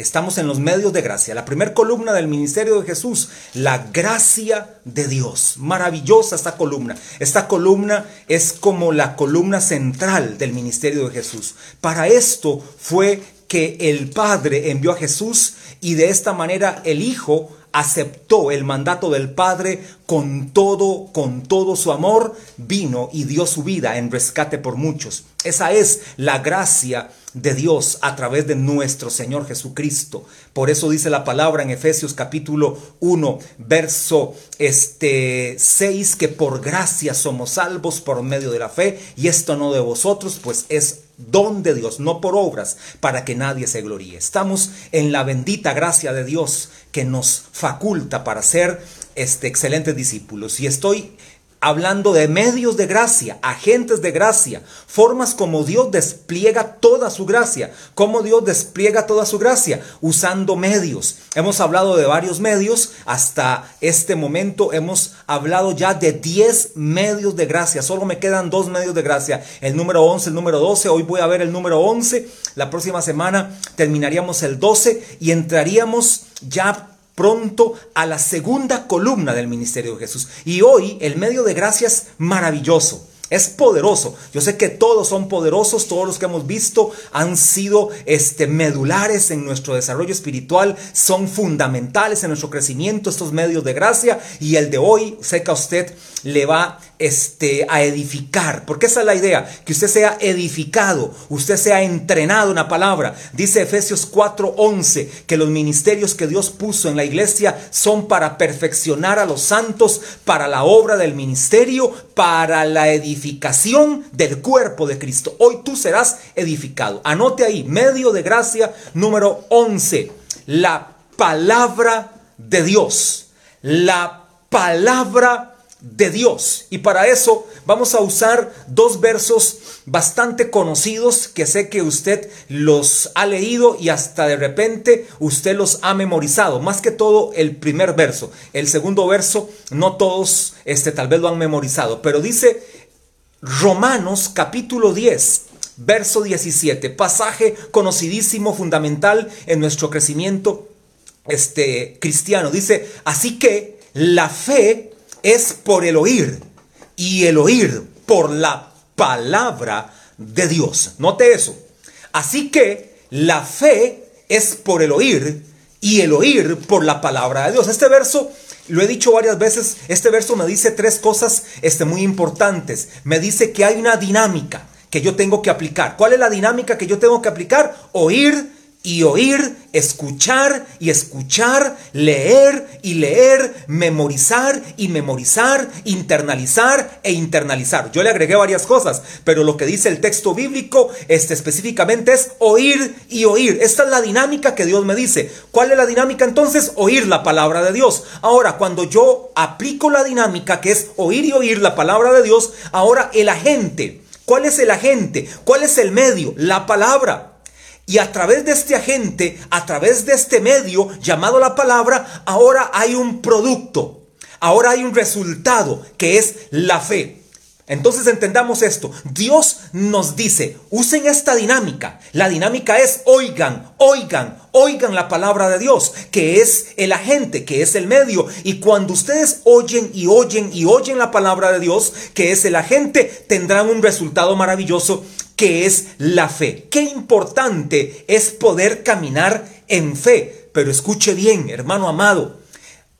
Estamos en los medios de gracia. La primera columna del ministerio de Jesús, la gracia de Dios. Maravillosa esta columna. Esta columna es como la columna central del ministerio de Jesús. Para esto fue que el Padre envió a Jesús y de esta manera el Hijo aceptó el mandato del Padre con todo, con todo su amor, vino y dio su vida en rescate por muchos. Esa es la gracia de Dios a través de nuestro Señor Jesucristo. Por eso dice la palabra en Efesios capítulo 1, verso este 6 que por gracia somos salvos por medio de la fe y esto no de vosotros, pues es don de Dios, no por obras, para que nadie se gloríe. Estamos en la bendita gracia de Dios que nos faculta para ser este excelentes discípulos. Y estoy hablando de medios de gracia, agentes de gracia, formas como Dios despliega toda su gracia, como Dios despliega toda su gracia, usando medios. Hemos hablado de varios medios, hasta este momento hemos hablado ya de 10 medios de gracia, solo me quedan dos medios de gracia, el número 11, el número 12, hoy voy a ver el número 11, la próxima semana terminaríamos el 12 y entraríamos ya pronto a la segunda columna del ministerio de Jesús. Y hoy el medio de gracia es maravilloso. Es poderoso. Yo sé que todos son poderosos, todos los que hemos visto han sido este, medulares en nuestro desarrollo espiritual, son fundamentales en nuestro crecimiento estos medios de gracia y el de hoy, sé que a usted le va este, a edificar, porque esa es la idea, que usted sea edificado, usted sea entrenado en la palabra. Dice Efesios 4:11 que los ministerios que Dios puso en la iglesia son para perfeccionar a los santos, para la obra del ministerio, para la edificación del cuerpo de Cristo. Hoy tú serás edificado. Anote ahí, medio de gracia número 11, la palabra de Dios. La palabra de Dios. Y para eso vamos a usar dos versos bastante conocidos que sé que usted los ha leído y hasta de repente usted los ha memorizado. Más que todo el primer verso. El segundo verso no todos este, tal vez lo han memorizado. Pero dice Romanos capítulo 10. Verso 17, pasaje conocidísimo, fundamental en nuestro crecimiento este, cristiano. Dice, así que la fe es por el oír y el oír por la palabra de Dios. Note eso. Así que la fe es por el oír y el oír por la palabra de Dios. Este verso lo he dicho varias veces, este verso me dice tres cosas este, muy importantes. Me dice que hay una dinámica que yo tengo que aplicar. ¿Cuál es la dinámica que yo tengo que aplicar? Oír y oír, escuchar y escuchar, leer y leer, memorizar y memorizar, internalizar e internalizar. Yo le agregué varias cosas, pero lo que dice el texto bíblico este, específicamente es oír y oír. Esta es la dinámica que Dios me dice. ¿Cuál es la dinámica entonces? Oír la palabra de Dios. Ahora, cuando yo aplico la dinámica que es oír y oír la palabra de Dios, ahora el agente. ¿Cuál es el agente? ¿Cuál es el medio? La palabra. Y a través de este agente, a través de este medio llamado la palabra, ahora hay un producto, ahora hay un resultado que es la fe. Entonces entendamos esto. Dios nos dice, usen esta dinámica. La dinámica es oigan, oigan, oigan la palabra de Dios, que es el agente, que es el medio. Y cuando ustedes oyen y oyen y oyen la palabra de Dios, que es el agente, tendrán un resultado maravilloso que es la fe. Qué importante es poder caminar en fe. Pero escuche bien, hermano amado,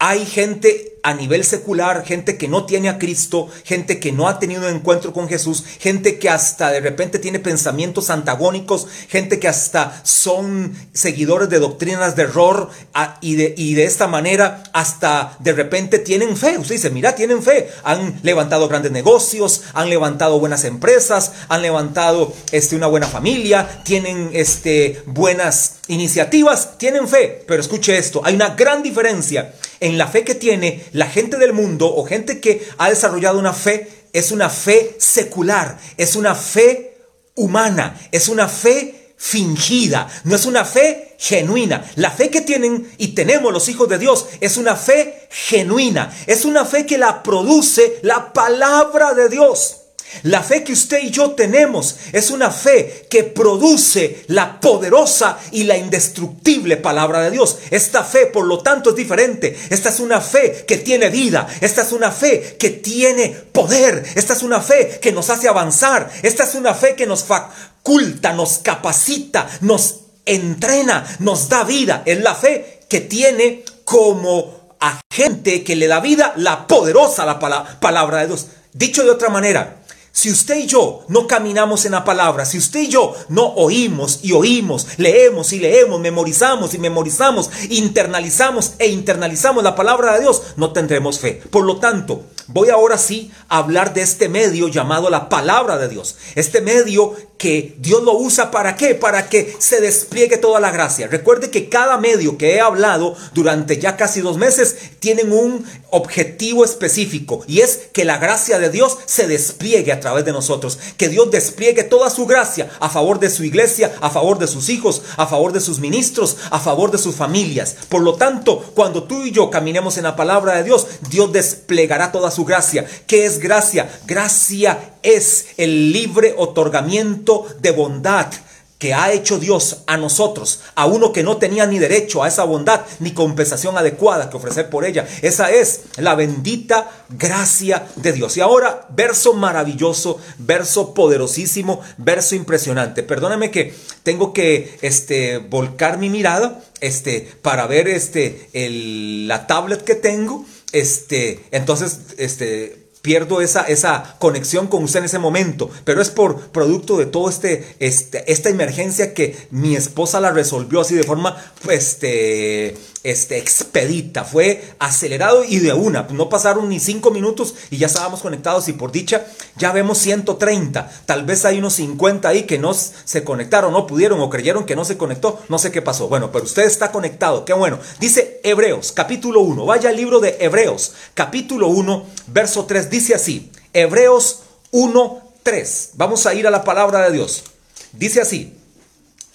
hay gente a nivel secular, gente que no tiene a Cristo, gente que no ha tenido un encuentro con Jesús, gente que hasta de repente tiene pensamientos antagónicos, gente que hasta son seguidores de doctrinas de error y, de, y de esta manera hasta de repente tienen fe. Usted dice, mira, tienen fe. Han levantado grandes negocios, han levantado buenas empresas, han levantado este, una buena familia, tienen este, buenas iniciativas, tienen fe. Pero escuche esto, hay una gran diferencia en la fe que tiene la gente del mundo o gente que ha desarrollado una fe, es una fe secular, es una fe humana, es una fe fingida, no es una fe genuina. La fe que tienen y tenemos los hijos de Dios es una fe genuina, es una fe que la produce la palabra de Dios. La fe que usted y yo tenemos es una fe que produce la poderosa y la indestructible palabra de Dios. Esta fe, por lo tanto, es diferente. Esta es una fe que tiene vida. Esta es una fe que tiene poder. Esta es una fe que nos hace avanzar. Esta es una fe que nos faculta, nos capacita, nos entrena, nos da vida. Es la fe que tiene como agente que le da vida la poderosa la palabra de Dios. Dicho de otra manera, si usted y yo no caminamos en la palabra, si usted y yo no oímos y oímos, leemos y leemos, memorizamos y memorizamos, internalizamos e internalizamos la palabra de Dios, no tendremos fe. Por lo tanto, voy ahora sí a hablar de este medio llamado la palabra de Dios. Este medio que Dios lo usa para qué? Para que se despliegue toda la gracia. Recuerde que cada medio que he hablado durante ya casi dos meses tienen un objetivo específico y es que la gracia de Dios se despliegue a través de nosotros, que Dios despliegue toda su gracia a favor de su iglesia, a favor de sus hijos, a favor de sus ministros, a favor de sus familias. Por lo tanto, cuando tú y yo caminemos en la palabra de Dios, Dios desplegará toda su gracia. ¿Qué es gracia? Gracia es el libre otorgamiento de bondad que ha hecho Dios a nosotros, a uno que no tenía ni derecho a esa bondad ni compensación adecuada que ofrecer por ella. Esa es la bendita gracia de Dios. Y ahora, verso maravilloso, verso poderosísimo, verso impresionante. Perdóname que tengo que este, volcar mi mirada este, para ver este, la tablet que tengo. Este, entonces, este, pierdo esa, esa conexión con usted en ese momento, pero es por producto de todo este, este, esta emergencia que mi esposa la resolvió así de forma, este, este, expedita, fue acelerado y de una, no pasaron ni cinco minutos y ya estábamos conectados y por dicha ya vemos 130, tal vez hay unos 50 ahí que no se conectaron, no pudieron o creyeron que no se conectó, no sé qué pasó, bueno, pero usted está conectado, qué bueno, dice Hebreos capítulo 1, vaya al libro de Hebreos capítulo 1, verso 3, dice así, Hebreos 1, 3, vamos a ir a la palabra de Dios, dice así,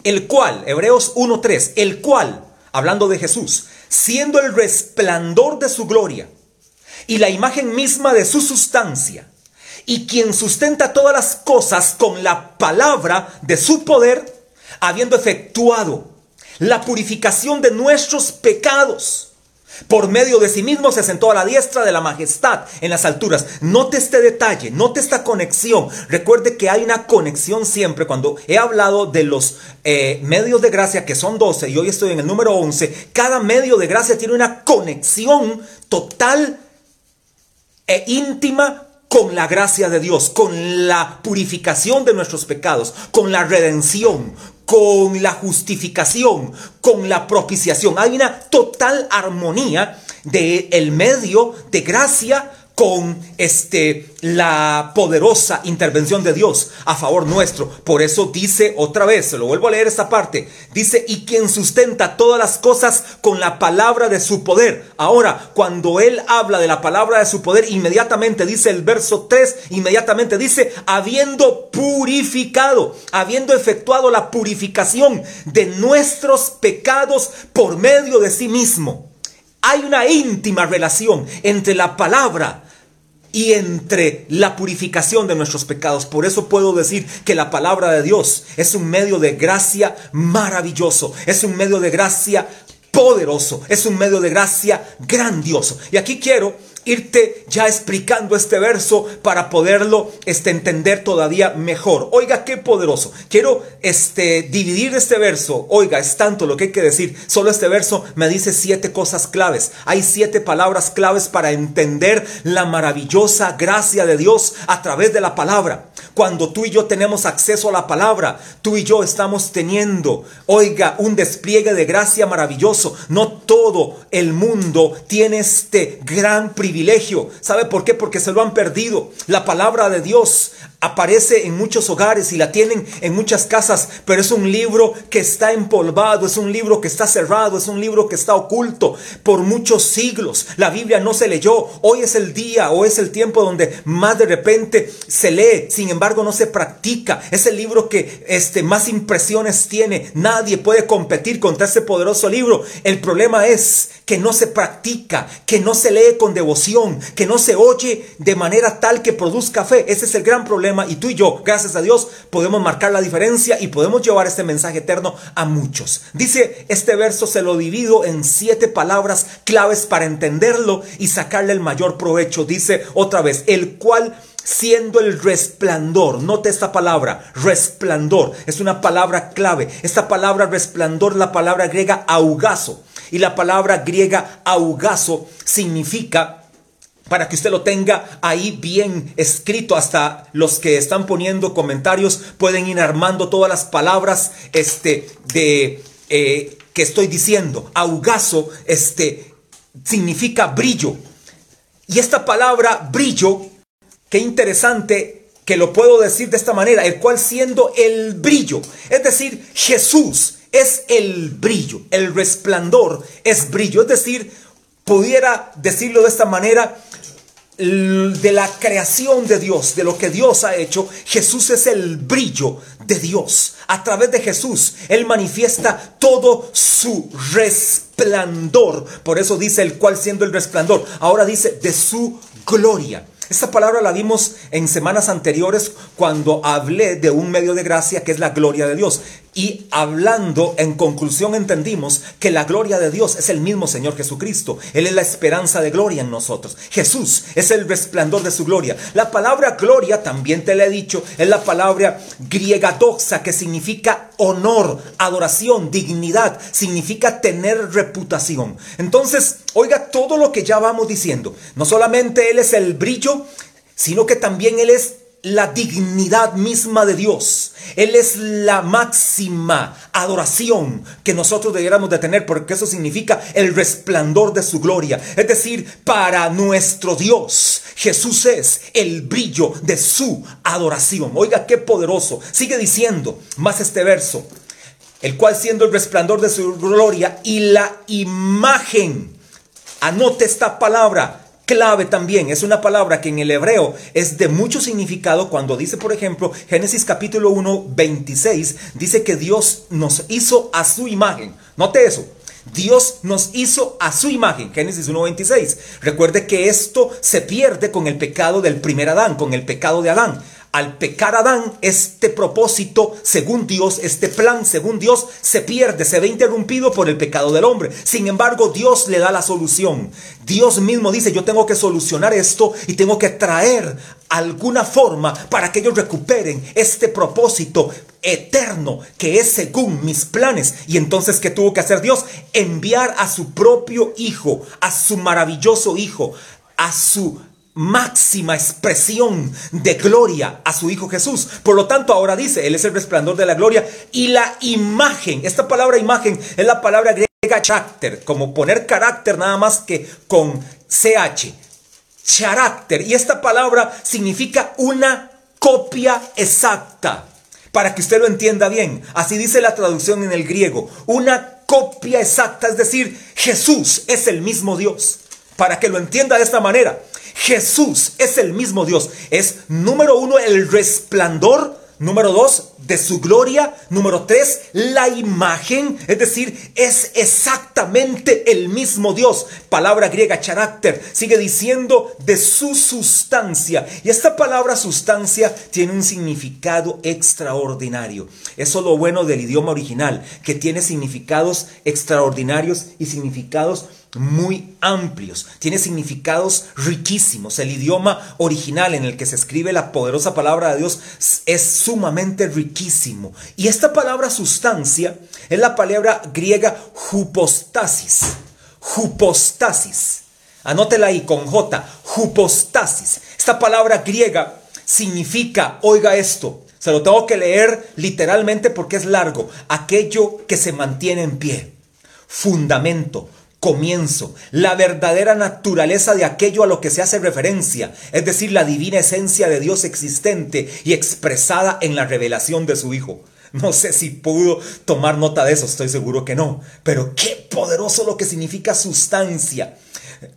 el cual, Hebreos 1, 3, el cual, hablando de Jesús, siendo el resplandor de su gloria y la imagen misma de su sustancia, y quien sustenta todas las cosas con la palabra de su poder, habiendo efectuado la purificación de nuestros pecados por medio de sí mismo se sentó a la diestra de la majestad en las alturas. Note este detalle, note esta conexión. Recuerde que hay una conexión siempre. Cuando he hablado de los eh, medios de gracia, que son 12, y hoy estoy en el número 11, cada medio de gracia tiene una conexión total e íntima con la gracia de Dios, con la purificación de nuestros pecados, con la redención, con la justificación, con la propiciación. Hay una total armonía del el medio de gracia con este la poderosa intervención de Dios a favor nuestro. Por eso dice otra vez, se lo vuelvo a leer esta parte, dice, y quien sustenta todas las cosas con la palabra de su poder. Ahora, cuando él habla de la palabra de su poder, inmediatamente dice el verso 3, inmediatamente dice, habiendo purificado, habiendo efectuado la purificación de nuestros pecados por medio de sí mismo. Hay una íntima relación entre la palabra y entre la purificación de nuestros pecados. Por eso puedo decir que la palabra de Dios es un medio de gracia maravilloso, es un medio de gracia poderoso, es un medio de gracia grandioso. Y aquí quiero irte ya explicando este verso para poderlo este, entender todavía mejor. Oiga, qué poderoso. Quiero este, dividir este verso. Oiga, es tanto lo que hay que decir. Solo este verso me dice siete cosas claves. Hay siete palabras claves para entender la maravillosa gracia de Dios a través de la palabra. Cuando tú y yo tenemos acceso a la palabra, tú y yo estamos teniendo, oiga, un despliegue de gracia maravilloso. No todo el mundo tiene este gran privilegio. ¿Sabe por qué? Porque se lo han perdido. La palabra de Dios aparece en muchos hogares y la tienen en muchas casas, pero es un libro que está empolvado, es un libro que está cerrado, es un libro que está oculto por muchos siglos. La Biblia no se leyó. Hoy es el día o es el tiempo donde más de repente se lee, sin embargo no se practica. Es el libro que este, más impresiones tiene. Nadie puede competir contra ese poderoso libro. El problema es que no se practica, que no se lee con devoción, que no se oye de manera tal que produzca fe. Ese es el gran problema y tú y yo, gracias a Dios, podemos marcar la diferencia y podemos llevar este mensaje eterno a muchos. Dice este verso, se lo divido en siete palabras claves para entenderlo y sacarle el mayor provecho. Dice otra vez, el cual siendo el resplandor. Note esta palabra, resplandor. Es una palabra clave. Esta palabra resplandor, la palabra griega augazo. Y la palabra griega augazo significa para que usted lo tenga ahí bien escrito. Hasta los que están poniendo comentarios pueden ir armando todas las palabras este, de, eh, que estoy diciendo. Augazo este, significa brillo. Y esta palabra brillo, qué interesante que lo puedo decir de esta manera, el cual siendo el brillo, es decir, Jesús es el brillo, el resplandor es brillo, es decir, pudiera decirlo de esta manera, de la creación de Dios, de lo que Dios ha hecho, Jesús es el brillo de Dios. A través de Jesús, Él manifiesta todo su resplandor. Por eso dice el cual siendo el resplandor. Ahora dice de su gloria. Esta palabra la vimos en semanas anteriores cuando hablé de un medio de gracia que es la gloria de Dios. Y hablando en conclusión entendimos que la gloria de Dios es el mismo Señor Jesucristo. Él es la esperanza de gloria en nosotros. Jesús es el resplandor de su gloria. La palabra gloria, también te la he dicho, es la palabra griega doxa que significa honor, adoración, dignidad. Significa tener reputación. Entonces, oiga todo lo que ya vamos diciendo. No solamente Él es el brillo, sino que también Él es la dignidad misma de Dios. Él es la máxima adoración que nosotros debiéramos de tener porque eso significa el resplandor de su gloria. Es decir, para nuestro Dios, Jesús es el brillo de su adoración. Oiga, qué poderoso. Sigue diciendo más este verso, el cual siendo el resplandor de su gloria y la imagen. Anote esta palabra clave también. Es una palabra que en el hebreo es de mucho significado cuando dice, por ejemplo, Génesis capítulo 1, 26, dice que Dios nos hizo a su imagen. Note eso. Dios nos hizo a su imagen, Génesis 1.26. Recuerde que esto se pierde con el pecado del primer Adán, con el pecado de Adán al pecar Adán, este propósito, según Dios, este plan, según Dios, se pierde, se ve interrumpido por el pecado del hombre. Sin embargo, Dios le da la solución. Dios mismo dice, yo tengo que solucionar esto y tengo que traer alguna forma para que ellos recuperen este propósito eterno que es según mis planes. Y entonces, ¿qué tuvo que hacer Dios? Enviar a su propio Hijo, a su maravilloso Hijo, a su máxima expresión de gloria a su Hijo Jesús. Por lo tanto, ahora dice, Él es el resplandor de la gloria y la imagen. Esta palabra imagen es la palabra griega carácter, como poner carácter nada más que con CH. Carácter. Y esta palabra significa una copia exacta. Para que usted lo entienda bien. Así dice la traducción en el griego. Una copia exacta. Es decir, Jesús es el mismo Dios. Para que lo entienda de esta manera. Jesús es el mismo Dios. Es número uno el resplandor. Número dos, de su gloria. Número tres, la imagen. Es decir, es exactamente el mismo Dios. Palabra griega, carácter. Sigue diciendo de su sustancia. Y esta palabra sustancia tiene un significado extraordinario. Eso es lo bueno del idioma original, que tiene significados extraordinarios y significados muy amplios, tiene significados riquísimos. El idioma original en el que se escribe la poderosa palabra de Dios es sumamente riquísimo. Y esta palabra sustancia es la palabra griega hupostasis. Hupostasis. Anótela ahí con J. Hupostasis. Esta palabra griega significa, oiga esto, se lo tengo que leer literalmente porque es largo, aquello que se mantiene en pie. Fundamento, comienzo, la verdadera naturaleza de aquello a lo que se hace referencia, es decir, la divina esencia de Dios existente y expresada en la revelación de su Hijo. No sé si pudo tomar nota de eso, estoy seguro que no, pero qué poderoso lo que significa sustancia.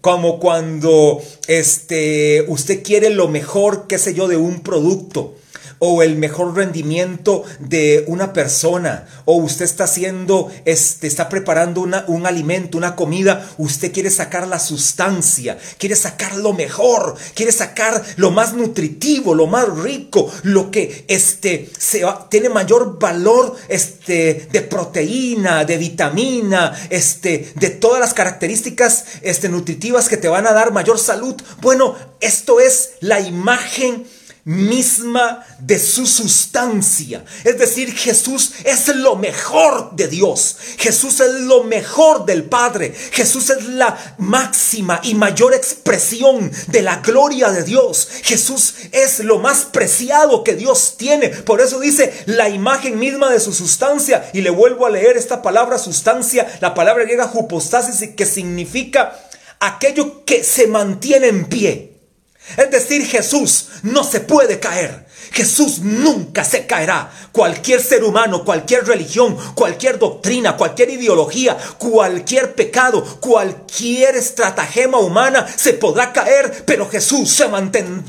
Como cuando este, usted quiere lo mejor, qué sé yo, de un producto o el mejor rendimiento de una persona o usted está haciendo, este, está preparando una, un alimento, una comida, usted quiere sacar la sustancia, quiere sacar lo mejor, quiere sacar lo más nutritivo, lo más rico, lo que este, se, tiene mayor valor este, de proteína, de vitamina, este, de todas las características este, nutritivas que te van a dar mayor salud. Bueno, esto es la imagen misma de su sustancia. Es decir, Jesús es lo mejor de Dios. Jesús es lo mejor del Padre. Jesús es la máxima y mayor expresión de la gloria de Dios. Jesús es lo más preciado que Dios tiene. Por eso dice la imagen misma de su sustancia. Y le vuelvo a leer esta palabra sustancia, la palabra griega hupostasis, que significa aquello que se mantiene en pie. Es decir, Jesús no se puede caer. Jesús nunca se caerá. Cualquier ser humano, cualquier religión, cualquier doctrina, cualquier ideología, cualquier pecado, cualquier estratagema humana se podrá caer, pero Jesús se,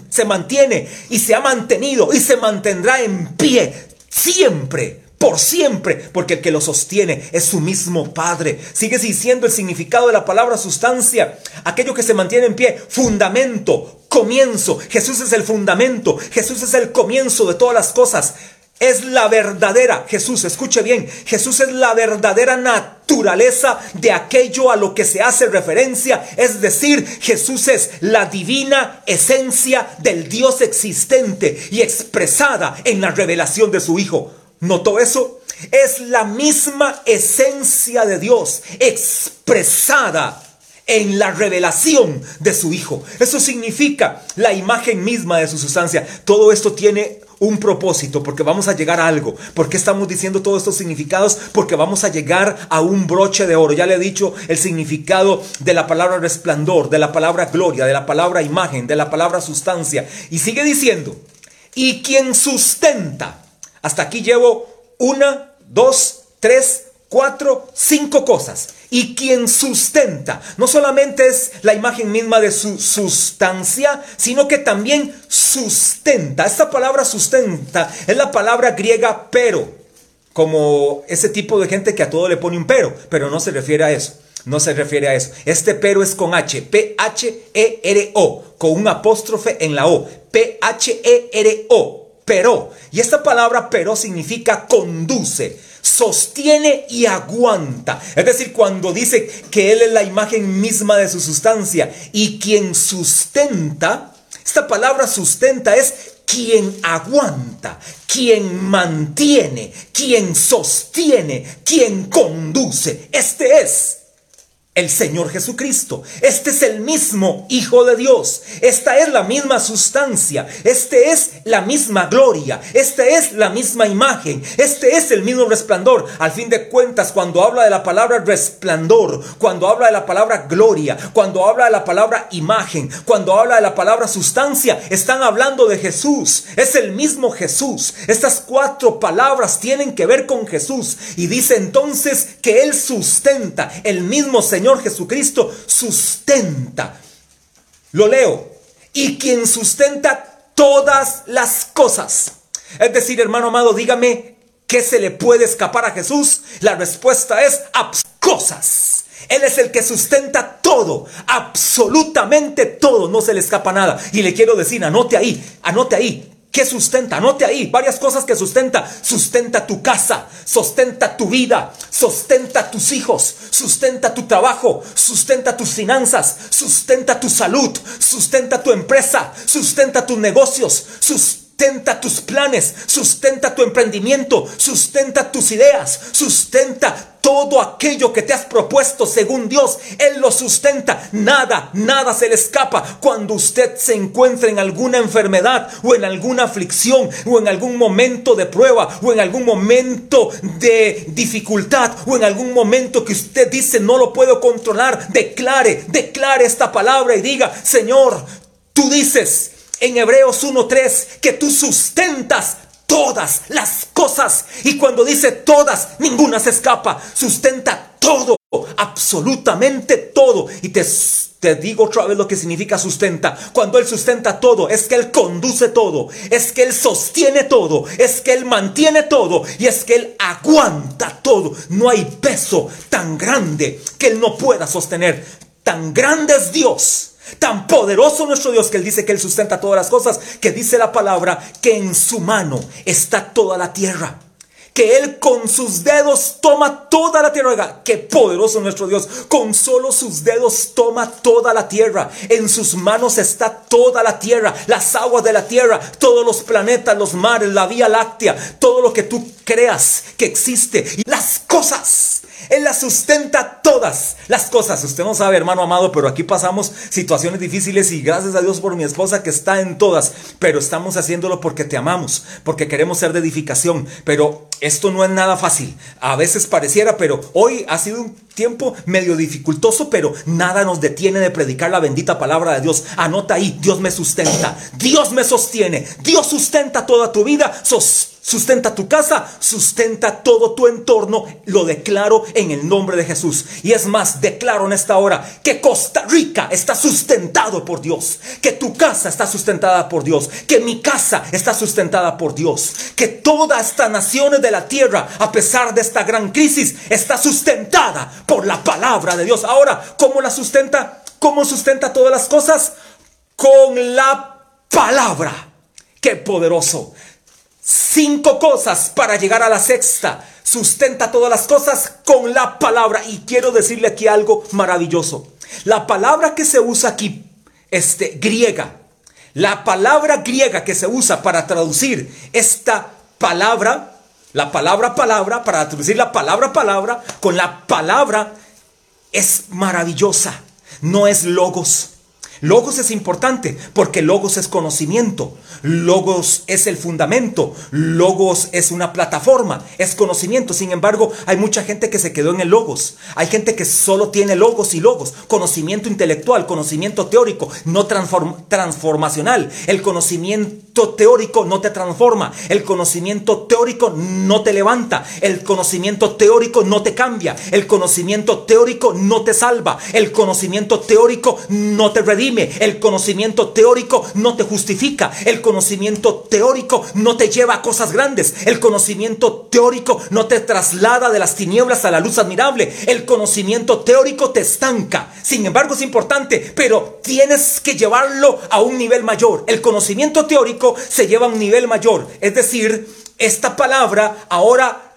se mantiene y se ha mantenido y se mantendrá en pie siempre por siempre, porque el que lo sostiene es su mismo Padre. Sigue diciendo el significado de la palabra sustancia, aquello que se mantiene en pie, fundamento, comienzo. Jesús es el fundamento, Jesús es el comienzo de todas las cosas. Es la verdadera, Jesús, escuche bien, Jesús es la verdadera naturaleza de aquello a lo que se hace referencia. Es decir, Jesús es la divina esencia del Dios existente y expresada en la revelación de su Hijo. ¿Notó eso? Es la misma esencia de Dios expresada en la revelación de su Hijo. Eso significa la imagen misma de su sustancia. Todo esto tiene un propósito, porque vamos a llegar a algo. ¿Por qué estamos diciendo todos estos significados? Porque vamos a llegar a un broche de oro. Ya le he dicho el significado de la palabra resplandor, de la palabra gloria, de la palabra imagen, de la palabra sustancia. Y sigue diciendo, y quien sustenta hasta aquí llevo una, dos, tres, cuatro, cinco cosas. Y quien sustenta, no solamente es la imagen misma de su sustancia, sino que también sustenta. Esta palabra sustenta es la palabra griega pero, como ese tipo de gente que a todo le pone un pero, pero no se refiere a eso. No se refiere a eso. Este pero es con H, P-H-E-R-O, con un apóstrofe en la O, P-H-E-R-O pero. Y esta palabra pero significa conduce, sostiene y aguanta. Es decir, cuando dice que Él es la imagen misma de su sustancia y quien sustenta, esta palabra sustenta es quien aguanta, quien mantiene, quien sostiene, quien conduce. Este es el Señor Jesucristo. Este es el mismo Hijo de Dios. Esta es la misma sustancia. Este es la misma gloria. Esta es la misma imagen. Este es el mismo resplandor. Al fin de cuentas, cuando habla de la palabra resplandor, cuando habla de la palabra gloria, cuando habla de la palabra imagen, cuando habla de la palabra sustancia, están hablando de Jesús. Es el mismo Jesús. Estas cuatro palabras tienen que ver con Jesús. Y dice entonces que Él sustenta el mismo Señor Jesucristo sustenta. Lo leo. Y quien sustenta todas las cosas. Es decir, hermano amado, dígame, ¿qué se le puede escapar a Jesús? La respuesta es cosas. Él es el que sustenta todo, absolutamente todo, no se le escapa nada. Y le quiero decir, anote ahí, anote ahí, ¿Qué sustenta? Anote ahí varias cosas que sustenta. Sustenta tu casa, sustenta tu vida, sustenta tus hijos, sustenta tu trabajo, sustenta tus finanzas, sustenta tu salud, sustenta tu empresa, sustenta tus negocios, sustenta tus planes, sustenta tu emprendimiento, sustenta tus ideas, sustenta todo aquello que te has propuesto según Dios, Él lo sustenta. Nada, nada se le escapa cuando usted se encuentra en alguna enfermedad o en alguna aflicción o en algún momento de prueba o en algún momento de dificultad o en algún momento que usted dice no lo puedo controlar. Declare, declare esta palabra y diga, Señor, tú dices en Hebreos 1.3 que tú sustentas todas las cosas. Y cuando dice todas, ninguna se escapa. Sustenta todo, absolutamente todo. Y te Te digo otra vez lo que significa sustenta. Cuando Él sustenta todo, es que Él conduce todo, es que Él sostiene todo, es que Él mantiene todo y es que Él aguanta todo. No hay peso tan grande que Él no pueda sostener. Tan grande es Dios, tan poderoso nuestro Dios que Él dice que Él sustenta todas las cosas, que dice la palabra que en su mano está toda la tierra que Él con sus dedos toma toda la tierra. Oiga, qué poderoso nuestro Dios. Con solo sus dedos toma toda la tierra. En sus manos está toda la tierra, las aguas de la tierra, todos los planetas, los mares, la vía láctea, todo lo que tú creas que existe. Las cosas. Él las sustenta todas las cosas. Usted no sabe, hermano amado, pero aquí pasamos situaciones difíciles y gracias a Dios por mi esposa que está en todas. Pero estamos haciéndolo porque te amamos, porque queremos ser de edificación. Pero esto no es nada fácil. A veces pareciera, pero hoy ha sido un tiempo medio dificultoso, pero nada nos detiene de predicar la bendita palabra de Dios. Anota ahí, Dios me sustenta, Dios me sostiene, Dios sustenta toda tu vida, sustenta tu casa, sustenta todo tu entorno. Lo declaro en el nombre de Jesús. Y es más, declaro en esta hora que Costa Rica está sustentado por Dios, que tu casa está sustentada por Dios, que mi casa está sustentada por Dios, que todas estas naciones de la tierra, a pesar de esta gran crisis, está sustentada por la palabra de Dios. Ahora, ¿cómo la sustenta? ¿Cómo sustenta todas las cosas? Con la palabra. Qué poderoso. Cinco cosas para llegar a la sexta. Sustenta todas las cosas con la palabra. Y quiero decirle aquí algo maravilloso. La palabra que se usa aquí, este, griega, la palabra griega que se usa para traducir esta palabra, la palabra palabra, para traducir la palabra palabra, con la palabra es maravillosa. No es logos. Logos es importante porque logos es conocimiento, logos es el fundamento, logos es una plataforma, es conocimiento. Sin embargo, hay mucha gente que se quedó en el logos. Hay gente que solo tiene logos y logos, conocimiento intelectual, conocimiento teórico, no transformacional. El conocimiento teórico no te transforma, el conocimiento teórico no te levanta, el conocimiento teórico no te cambia, el conocimiento teórico no te salva, el conocimiento teórico no te redime el conocimiento teórico no te justifica. El conocimiento teórico no te lleva a cosas grandes. El conocimiento teórico no te traslada de las tinieblas a la luz admirable. El conocimiento teórico te estanca. Sin embargo, es importante, pero tienes que llevarlo a un nivel mayor. El conocimiento teórico se lleva a un nivel mayor. Es decir, esta palabra ahora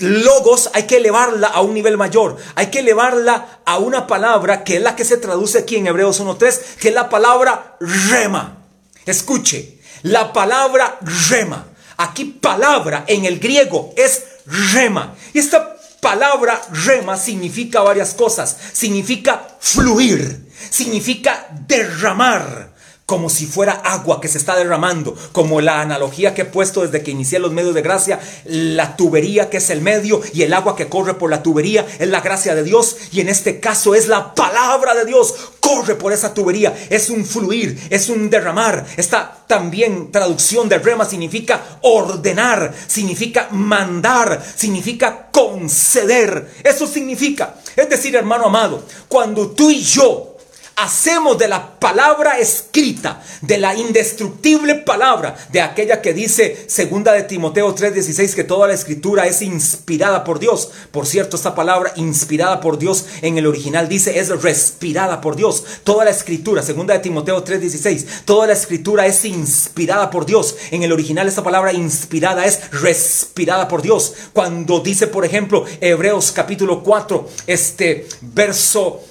logos hay que elevarla a un nivel mayor. Hay que elevarla a una palabra que es la que se traduce aquí en Hebreos 1.3, que es la palabra rema. Escuche, la palabra rema. Aquí palabra en el griego es rema. Y esta palabra rema significa varias cosas. Significa fluir, significa derramar como si fuera agua que se está derramando, como la analogía que he puesto desde que inicié los medios de gracia, la tubería que es el medio y el agua que corre por la tubería es la gracia de Dios. Y en este caso es la palabra de Dios, corre por esa tubería, es un fluir, es un derramar. Esta también traducción de rema significa ordenar, significa mandar, significa conceder, eso significa, es decir, hermano amado, cuando tú y yo hacemos de la palabra escrita, de la indestructible palabra, de aquella que dice segunda de Timoteo 3:16 que toda la escritura es inspirada por Dios. Por cierto, esta palabra inspirada por Dios en el original dice es respirada por Dios. Toda la escritura, segunda de Timoteo 3:16, toda la escritura es inspirada por Dios. En el original esta palabra inspirada es respirada por Dios. Cuando dice, por ejemplo, Hebreos capítulo 4, este verso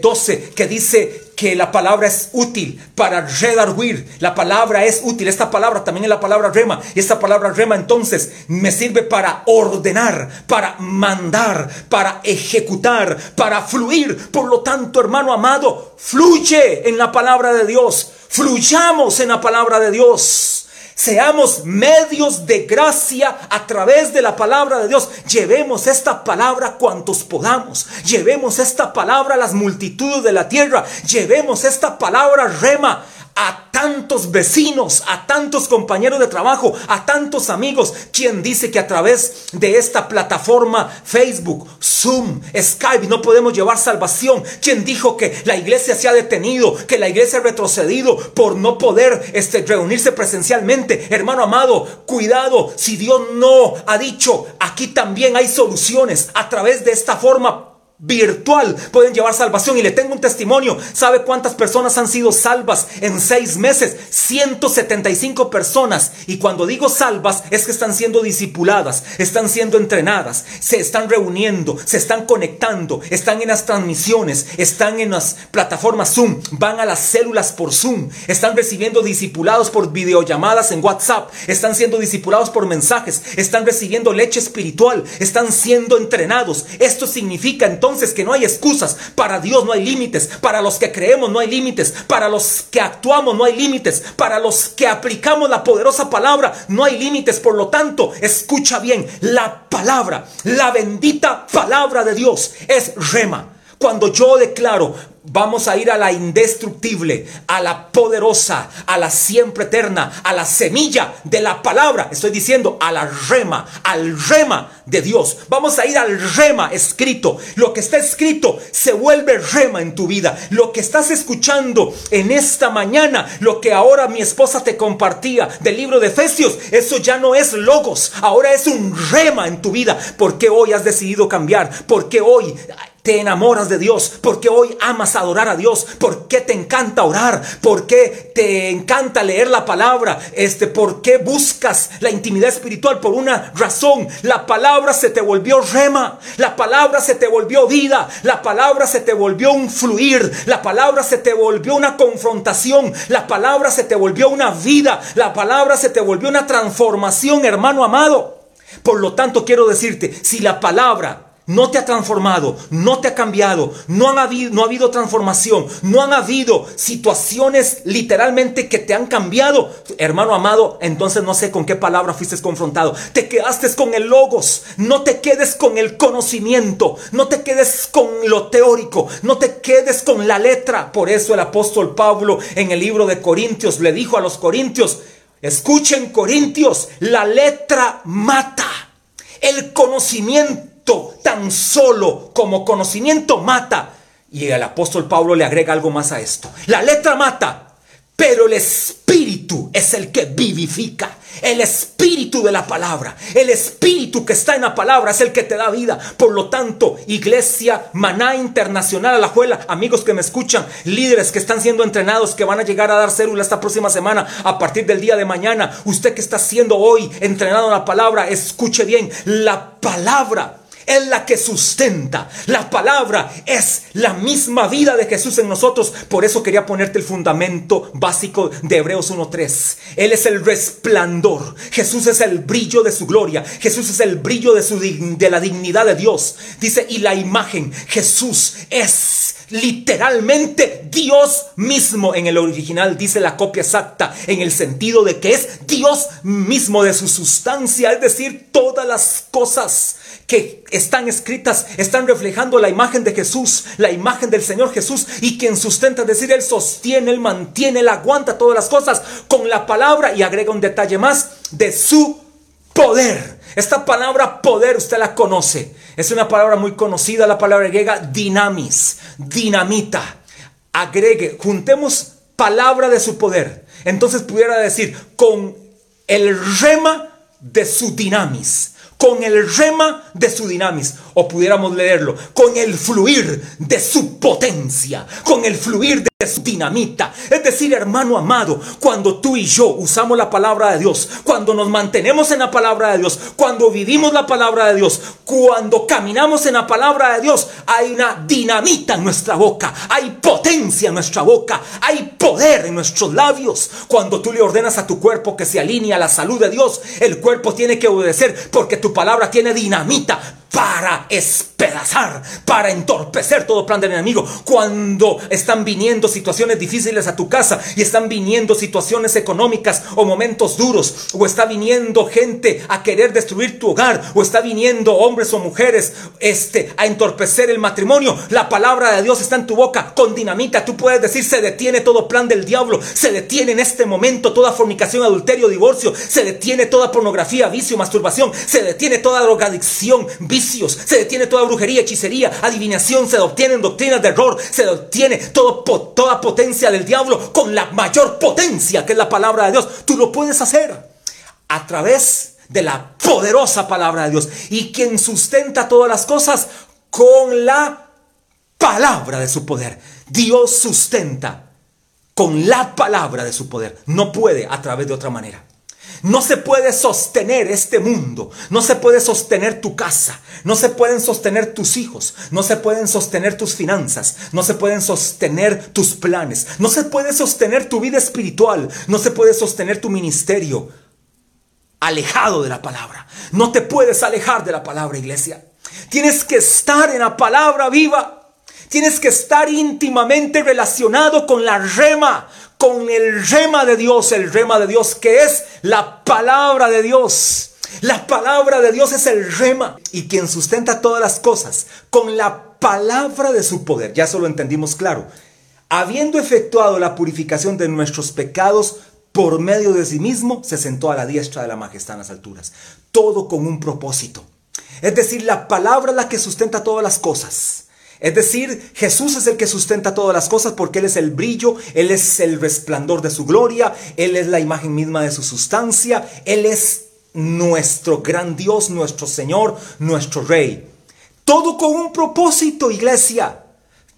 12, eh, que dice que la palabra es útil para redarguir. La palabra es útil. Esta palabra también es la palabra rema. Y esta palabra rema entonces me sirve para ordenar, para mandar, para ejecutar, para fluir. Por lo tanto, hermano amado, fluye en la palabra de Dios. Fluyamos en la palabra de Dios. Seamos medios de gracia a través de la palabra de Dios. Llevemos esta palabra cuantos podamos. Llevemos esta palabra a las multitudes de la tierra. Llevemos esta palabra rema a tantos vecinos, a tantos compañeros de trabajo, a tantos amigos. quien dice que a través de esta plataforma Facebook, Zoom, Skype no podemos llevar salvación? quien dijo que la iglesia se ha detenido, que la iglesia ha retrocedido por no poder este, reunirse presencialmente? Hermano amado, cuidado, si Dios no ha dicho, aquí también hay soluciones a través de esta forma virtual pueden llevar salvación. Y le tengo un testimonio. ¿Sabe cuántas personas han sido salvas en seis meses? 175 personas. Y cuando digo salvas es que están siendo discipuladas, están siendo entrenadas, se están reuniendo, se están conectando, están en las transmisiones, están en las plataformas Zoom, van a las células por Zoom, están recibiendo discipulados por videollamadas en WhatsApp, están siendo discipulados por mensajes, están recibiendo leche espiritual, están siendo entrenados. Esto significa entonces entonces que no hay excusas. Para Dios no hay límites. Para los que creemos no hay límites. Para los que actuamos no hay límites. Para los que aplicamos la poderosa palabra no hay límites. Por lo tanto, escucha bien. La palabra, la bendita palabra de Dios es rema. Cuando yo declaro, Vamos a ir a la indestructible, a la poderosa, a la siempre eterna, a la semilla de la palabra. Estoy diciendo a la rema, al rema de Dios. Vamos a ir al rema escrito. Lo que está escrito se vuelve rema en tu vida. Lo que estás escuchando en esta mañana, lo que ahora mi esposa te compartía del libro de Efesios, eso ya no es logos, ahora es un rema en tu vida. Porque hoy has decidido cambiar, porque hoy te enamoras de Dios, porque hoy amas adorar a Dios, porque te encanta orar, porque te encanta leer la palabra, este, porque buscas la intimidad espiritual por una razón. La palabra se te volvió rema, la palabra se te volvió vida, la palabra se te volvió un fluir, la palabra se te volvió una confrontación, la palabra se te volvió una vida, la palabra se te volvió una transformación, hermano amado. Por lo tanto, quiero decirte, si la palabra no te ha transformado, no te ha cambiado, no, ha habido transformación, no han habido situaciones literalmente que te han cambiado, hermano amado, entonces no sé con qué palabra fuiste confrontado. Te quedaste con el logos, no te quedes con el conocimiento, no te quedes con lo teórico, no te quedes con la letra. Por eso el apóstol Pablo en el libro de Corintios le dijo a los corintios, escuchen Corintios, la letra mata, el conocimiento tan solo como conocimiento mata. Y el apóstol Pablo le agrega algo más a esto. La letra mata, pero el espíritu es el que vivifica. El espíritu de la palabra, el espíritu que está en la palabra es el que te da vida. Por lo tanto, Iglesia Maná Internacional a la Juela, amigos que me escuchan, líderes que están siendo entrenados, que van a llegar a dar célula esta próxima semana a partir del día de mañana. Usted que está siendo hoy entrenado en la palabra, escuche bien, la palabra es la que sustenta. La palabra es la misma vida de Jesús en nosotros. Por eso quería ponerte el fundamento básico de Hebreos 1.3. Él es el resplandor. Jesús es el brillo de su gloria. Jesús es el brillo de, de la dignidad de Dios. Dice, y la imagen. Jesús es literalmente Dios mismo. En el original dice la copia exacta en el sentido de que es Dios mismo de su sustancia. Es decir, todas las cosas que están escritas están reflejando la imagen de Jesús, la imagen del Señor Jesús y quien sustenta, es decir, Él sostiene, Él mantiene, Él aguanta todas las cosas con la palabra y agrega un detalle más de su poder. Esta palabra poder usted la conoce. Es una palabra muy conocida, la palabra griega dinamis, dinamita. Agregue, juntemos palabra de su poder. Entonces pudiera decir con el rema de su dinamis con el rema de su dinamis, pudiéramos leerlo, con el fluir de su potencia, con el fluir de su dinamita. Es decir, hermano amado, cuando tú y yo usamos la palabra de Dios, cuando nos mantenemos en la palabra de Dios, cuando vivimos la palabra de Dios, cuando caminamos en la palabra de Dios, hay una dinamita en nuestra boca, hay potencia en nuestra boca, hay poder en nuestros labios. Cuando tú le ordenas a tu cuerpo que se alinee a la salud de Dios, el cuerpo tiene que obedecer porque tu palabra tiene dinamita para despedazar, para entorpecer todo plan del enemigo. Cuando están viniendo situaciones difíciles a tu casa y están viniendo situaciones económicas o momentos duros, o está viniendo gente a querer destruir tu hogar, o está viniendo hombres o mujeres este, a entorpecer el matrimonio, la palabra de Dios está en tu boca con dinamita. Tú puedes decir, se detiene todo plan del diablo, se detiene en este momento toda fornicación, adulterio, divorcio, se detiene toda pornografía, vicio, masturbación, se detiene toda drogadicción, se detiene toda brujería, hechicería, adivinación, se obtienen doctrinas de error, se obtiene toda potencia del diablo con la mayor potencia que es la palabra de Dios. Tú lo puedes hacer a través de la poderosa palabra de Dios. Y quien sustenta todas las cosas con la palabra de su poder. Dios sustenta con la palabra de su poder. No puede a través de otra manera. No se puede sostener este mundo, no se puede sostener tu casa, no se pueden sostener tus hijos, no se pueden sostener tus finanzas, no se pueden sostener tus planes, no se puede sostener tu vida espiritual, no se puede sostener tu ministerio alejado de la palabra. No te puedes alejar de la palabra, iglesia. Tienes que estar en la palabra viva. Tienes que estar íntimamente relacionado con la rema, con el rema de Dios, el rema de Dios que es la palabra de Dios. La palabra de Dios es el rema y quien sustenta todas las cosas con la palabra de su poder. Ya eso lo entendimos claro. Habiendo efectuado la purificación de nuestros pecados por medio de sí mismo, se sentó a la diestra de la majestad en las alturas. Todo con un propósito. Es decir, la palabra la que sustenta todas las cosas. Es decir, Jesús es el que sustenta todas las cosas porque Él es el brillo, Él es el resplandor de su gloria, Él es la imagen misma de su sustancia, Él es nuestro gran Dios, nuestro Señor, nuestro Rey. Todo con un propósito, iglesia.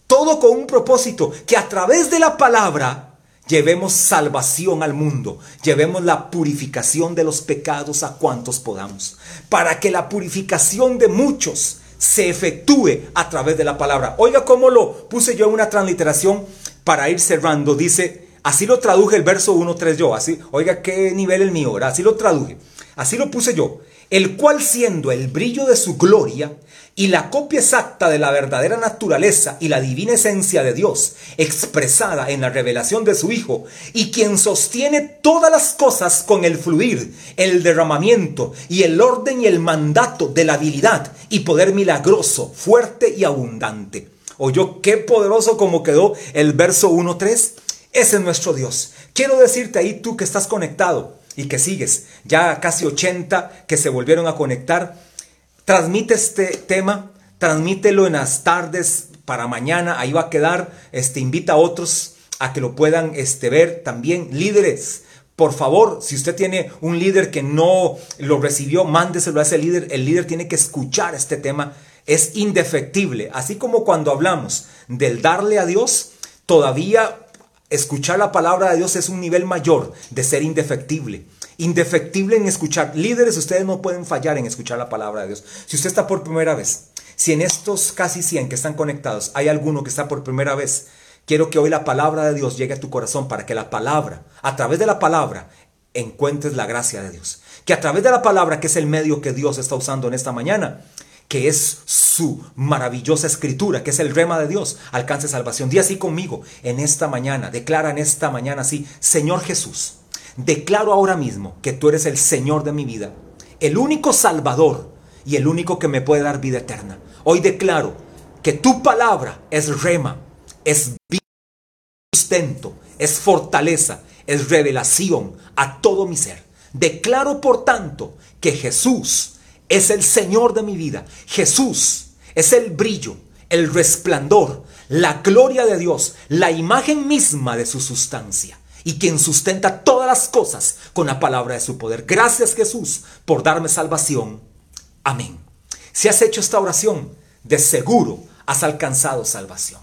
Todo con un propósito, que a través de la palabra llevemos salvación al mundo, llevemos la purificación de los pecados a cuantos podamos, para que la purificación de muchos se efectúe a través de la palabra. Oiga cómo lo puse yo en una transliteración para ir cerrando. Dice, así lo traduje el verso 1.3 yo, así, oiga qué nivel el mío, así lo traduje. Así lo puse yo. El cual siendo el brillo de su gloria y la copia exacta de la verdadera naturaleza y la divina esencia de Dios, expresada en la revelación de su Hijo, y quien sostiene todas las cosas con el fluir, el derramamiento y el orden y el mandato de la habilidad y poder milagroso, fuerte y abundante. ¿Oyó qué poderoso como quedó el verso 1.3? Ese es nuestro Dios. Quiero decirte ahí tú que estás conectado y que sigues, ya casi 80 que se volvieron a conectar Transmite este tema, transmítelo en las tardes para mañana, ahí va a quedar, este, invita a otros a que lo puedan este, ver también. Líderes, por favor, si usted tiene un líder que no lo recibió, mándeselo a ese líder. El líder tiene que escuchar este tema. Es indefectible. Así como cuando hablamos del darle a Dios, todavía escuchar la palabra de Dios es un nivel mayor de ser indefectible indefectible en escuchar. Líderes, ustedes no pueden fallar en escuchar la palabra de Dios. Si usted está por primera vez, si en estos casi 100 que están conectados hay alguno que está por primera vez, quiero que hoy la palabra de Dios llegue a tu corazón para que la palabra, a través de la palabra, encuentres la gracia de Dios. Que a través de la palabra, que es el medio que Dios está usando en esta mañana, que es su maravillosa escritura, que es el rema de Dios, alcance salvación. Dí así conmigo en esta mañana, declara en esta mañana así, Señor Jesús, Declaro ahora mismo que tú eres el Señor de mi vida, el único Salvador y el único que me puede dar vida eterna. Hoy declaro que tu palabra es rema, es sustento, es fortaleza, es revelación a todo mi ser. Declaro por tanto que Jesús es el Señor de mi vida. Jesús es el brillo, el resplandor, la gloria de Dios, la imagen misma de su sustancia y quien sustenta todas las cosas con la palabra de su poder. Gracias Jesús por darme salvación. Amén. Si has hecho esta oración, de seguro has alcanzado salvación.